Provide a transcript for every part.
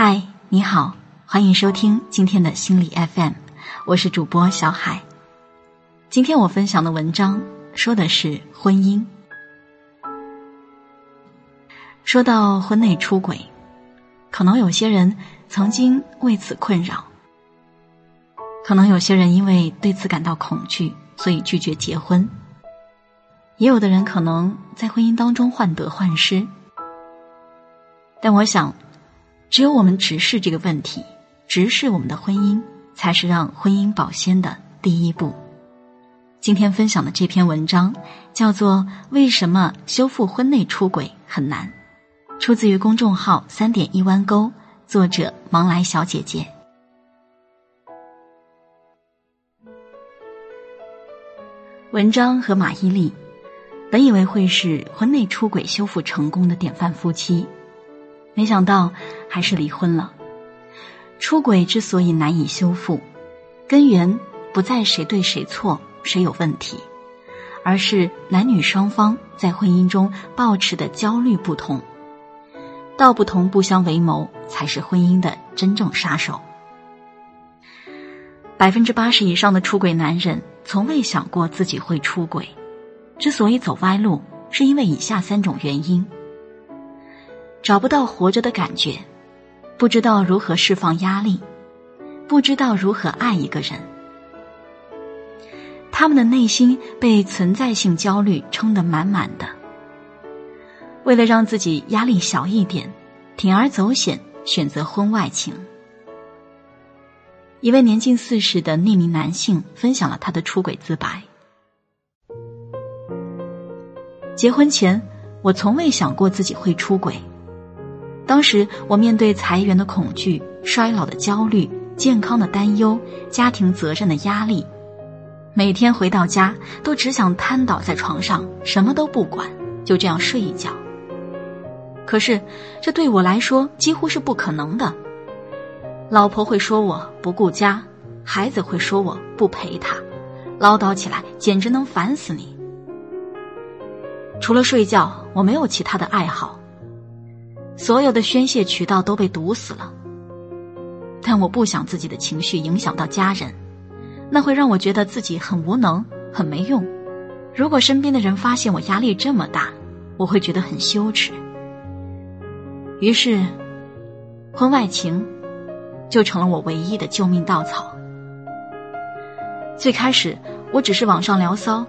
嗨，你好，欢迎收听今天的心理 FM，我是主播小海。今天我分享的文章说的是婚姻。说到婚内出轨，可能有些人曾经为此困扰，可能有些人因为对此感到恐惧，所以拒绝结婚。也有的人可能在婚姻当中患得患失，但我想，只有我们直视这个问题，直视我们的婚姻，才是让婚姻保鲜的第一步。今天分享的这篇文章叫做《为什么修复婚内出轨很难》，出自于公众号“三点一弯钩”，作者芒来小姐姐。文章和马伊琍。本以为会是婚内出轨修复成功的典范夫妻，没想到还是离婚了。出轨之所以难以修复，根源不在谁对谁错、谁有问题，而是男女双方在婚姻中抱持的焦虑不同。道不同不相为谋，才是婚姻的真正杀手。百分之八十以上的出轨男人从未想过自己会出轨。之所以走歪路，是因为以下三种原因：找不到活着的感觉，不知道如何释放压力，不知道如何爱一个人。他们的内心被存在性焦虑撑得满满的。为了让自己压力小一点，铤而走险选择婚外情。一位年近四十的匿名男性分享了他的出轨自白。结婚前，我从未想过自己会出轨。当时我面对裁员的恐惧、衰老的焦虑、健康的担忧、家庭责任的压力，每天回到家都只想瘫倒在床上，什么都不管，就这样睡一觉。可是这对我来说几乎是不可能的。老婆会说我不顾家，孩子会说我不陪他，唠叨起来简直能烦死你。除了睡觉，我没有其他的爱好。所有的宣泄渠道都被堵死了。但我不想自己的情绪影响到家人，那会让我觉得自己很无能、很没用。如果身边的人发现我压力这么大，我会觉得很羞耻。于是，婚外情就成了我唯一的救命稻草。最开始，我只是网上聊骚，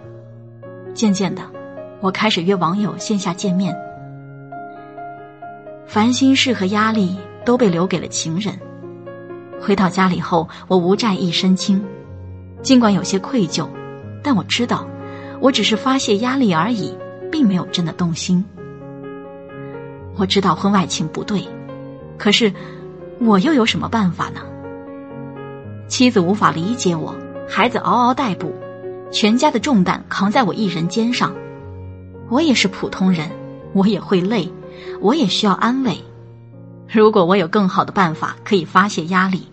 渐渐的。我开始约网友线下见面，烦心事和压力都被留给了情人。回到家里后，我无债一身轻，尽管有些愧疚，但我知道，我只是发泄压力而已，并没有真的动心。我知道婚外情不对，可是我又有什么办法呢？妻子无法理解我，孩子嗷嗷待哺，全家的重担扛在我一人肩上。我也是普通人，我也会累，我也需要安慰。如果我有更好的办法可以发泄压力，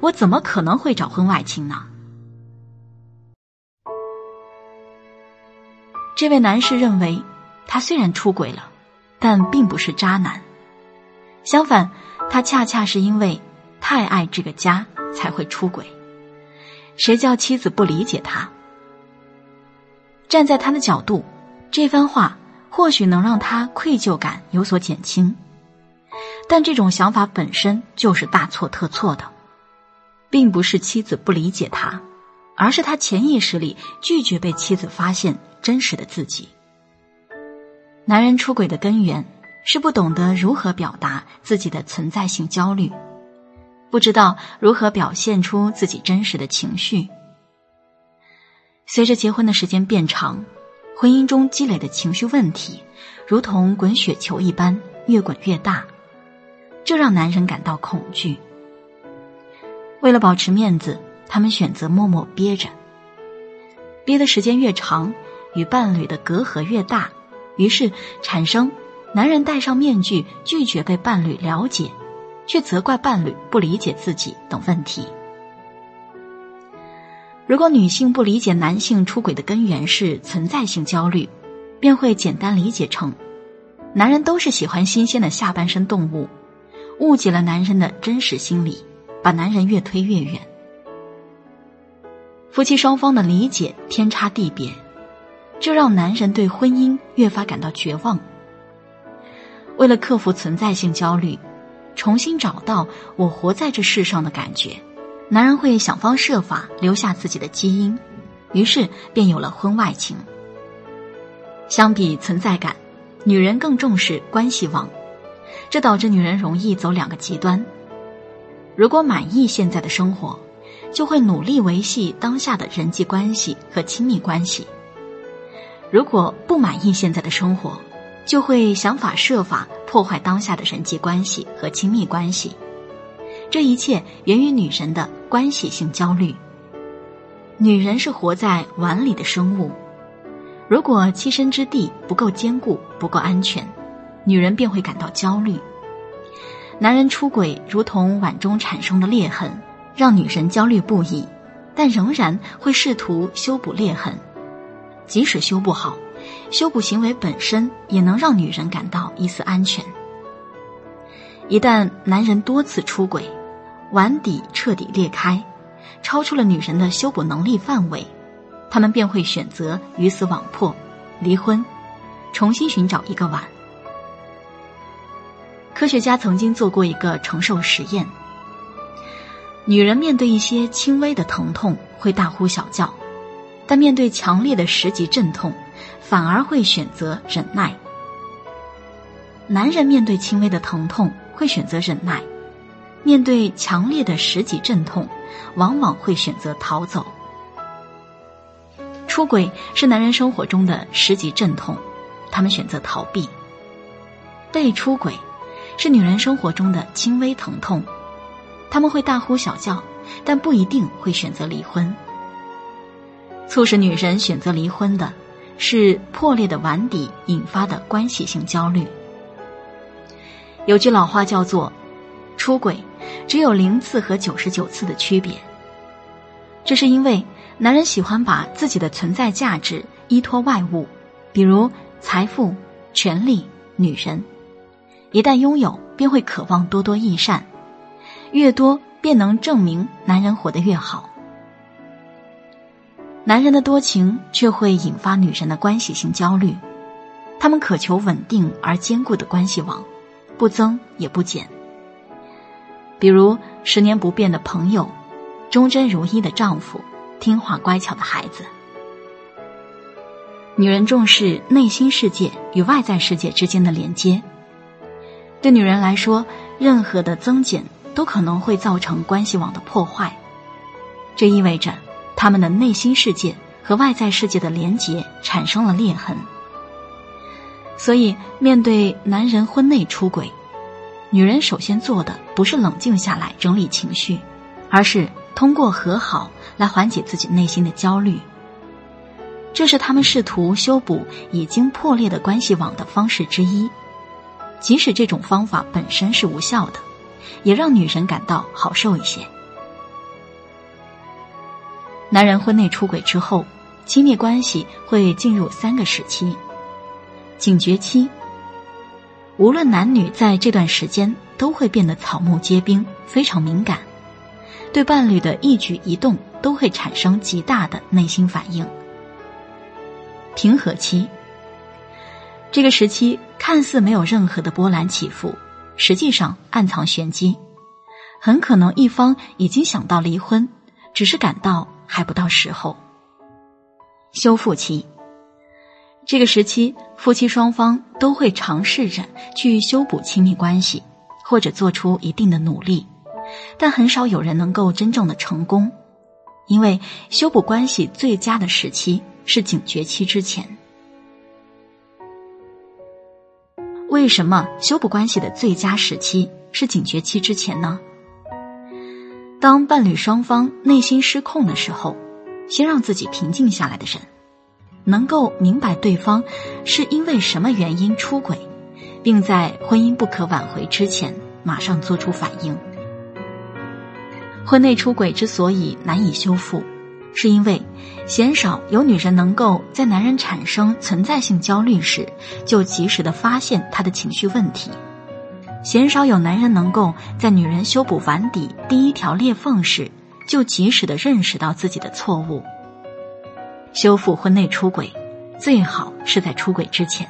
我怎么可能会找婚外情呢？这位男士认为，他虽然出轨了，但并不是渣男。相反，他恰恰是因为太爱这个家才会出轨。谁叫妻子不理解他？站在他的角度。这番话或许能让他愧疚感有所减轻，但这种想法本身就是大错特错的，并不是妻子不理解他，而是他潜意识里拒绝被妻子发现真实的自己。男人出轨的根源是不懂得如何表达自己的存在性焦虑，不知道如何表现出自己真实的情绪。随着结婚的时间变长。婚姻中积累的情绪问题，如同滚雪球一般越滚越大，这让男人感到恐惧。为了保持面子，他们选择默默憋着。憋的时间越长，与伴侣的隔阂越大，于是产生男人戴上面具拒绝被伴侣了解，却责怪伴侣不理解自己等问题。如果女性不理解男性出轨的根源是存在性焦虑，便会简单理解成，男人都是喜欢新鲜的下半身动物，误解了男人的真实心理，把男人越推越远。夫妻双方的理解天差地别，这让男人对婚姻越发感到绝望。为了克服存在性焦虑，重新找到我活在这世上的感觉，男人会想方设法留下自己的基因，于是便有了婚外情。相比存在感，女人更重视关系网，这导致女人容易走两个极端：如果满意现在的生活。就会努力维系当下的人际关系和亲密关系。如果不满意现在的生活，就会想法设法破坏当下的人际关系和亲密关系。这一切源于女人的关系性焦虑。女人是活在碗里的生物，如果栖身之地不够坚固、不够安全，女人便会感到焦虑。男人出轨如同碗中产生的裂痕。让女人焦虑不已，但仍然会试图修补裂痕。即使修不好，修补行为本身也能让女人感到一丝安全。一旦男人多次出轨，碗底彻底裂开，超出了女人的修补能力范围，他们便会选择鱼死网破，离婚，重新寻找一个碗。科学家曾经做过一个承受实验。女人面对一些轻微的疼痛会大呼小叫，但面对强烈的十级阵痛，反而会选择忍耐。男人面对轻微的疼痛会选择忍耐，面对强烈的十级阵痛，往往会选择逃走。出轨是男人生活中的十级阵痛，他们选择逃避；被出轨是女人生活中的轻微疼痛。他们会大呼小叫，但不一定会选择离婚。促使女人选择离婚的，是破裂的碗底引发的关系性焦虑。有句老话叫做“出轨只有零次和九十九次的区别”，这是因为男人喜欢把自己的存在价值依托外物，比如财富、权力、女人，一旦拥有，便会渴望多多益善。越多，便能证明男人活得越好。男人的多情却会引发女人的关系性焦虑，他们渴求稳定而坚固的关系网，不增也不减。比如十年不变的朋友，忠贞如一的丈夫，听话乖巧的孩子。女人重视内心世界与外在世界之间的连接，对女人来说，任何的增减。都可能会造成关系网的破坏，这意味着他们的内心世界和外在世界的连结产生了裂痕。所以，面对男人婚内出轨，女人首先做的不是冷静下来整理情绪，而是通过和好来缓解自己内心的焦虑。这是他们试图修补已经破裂的关系网的方式之一，即使这种方法本身是无效的。也让女人感到好受一些。男人婚内出轨之后，亲密关系会进入三个时期：警觉期。无论男女在这段时间都会变得草木皆兵，非常敏感，对伴侣的一举一动都会产生极大的内心反应。平和期。这个时期看似没有任何的波澜起伏。实际上暗藏玄机，很可能一方已经想到离婚，只是感到还不到时候。修复期，这个时期夫妻双方都会尝试着去修补亲密关系，或者做出一定的努力，但很少有人能够真正的成功，因为修补关系最佳的时期是警觉期之前。为什么修补关系的最佳时期是警觉期之前呢？当伴侣双方内心失控的时候，先让自己平静下来的人，能够明白对方是因为什么原因出轨，并在婚姻不可挽回之前马上做出反应。婚内出轨之所以难以修复。是因为鲜少有女人能够在男人产生存在性焦虑时，就及时的发现他的情绪问题。鲜少有男人能够在女人修补碗底第一条裂缝时，就及时的认识到自己的错误。修复婚内出轨，最好是在出轨之前；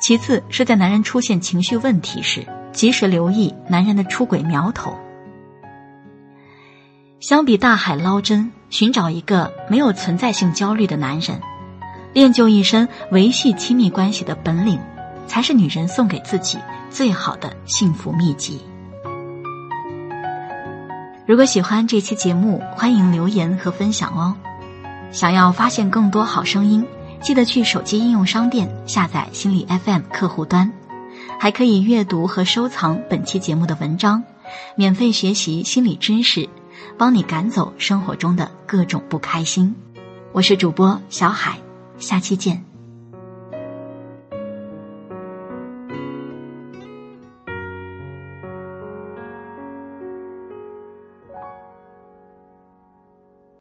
其次是在男人出现情绪问题时，及时留意男人的出轨苗头。相比大海捞针，寻找一个没有存在性焦虑的男人，练就一身维系亲密关系的本领，才是女人送给自己最好的幸福秘籍。如果喜欢这期节目，欢迎留言和分享哦。想要发现更多好声音，记得去手机应用商店下载心理 FM 客户端，还可以阅读和收藏本期节目的文章，免费学习心理知识。帮你赶走生活中的各种不开心，我是主播小海，下期见。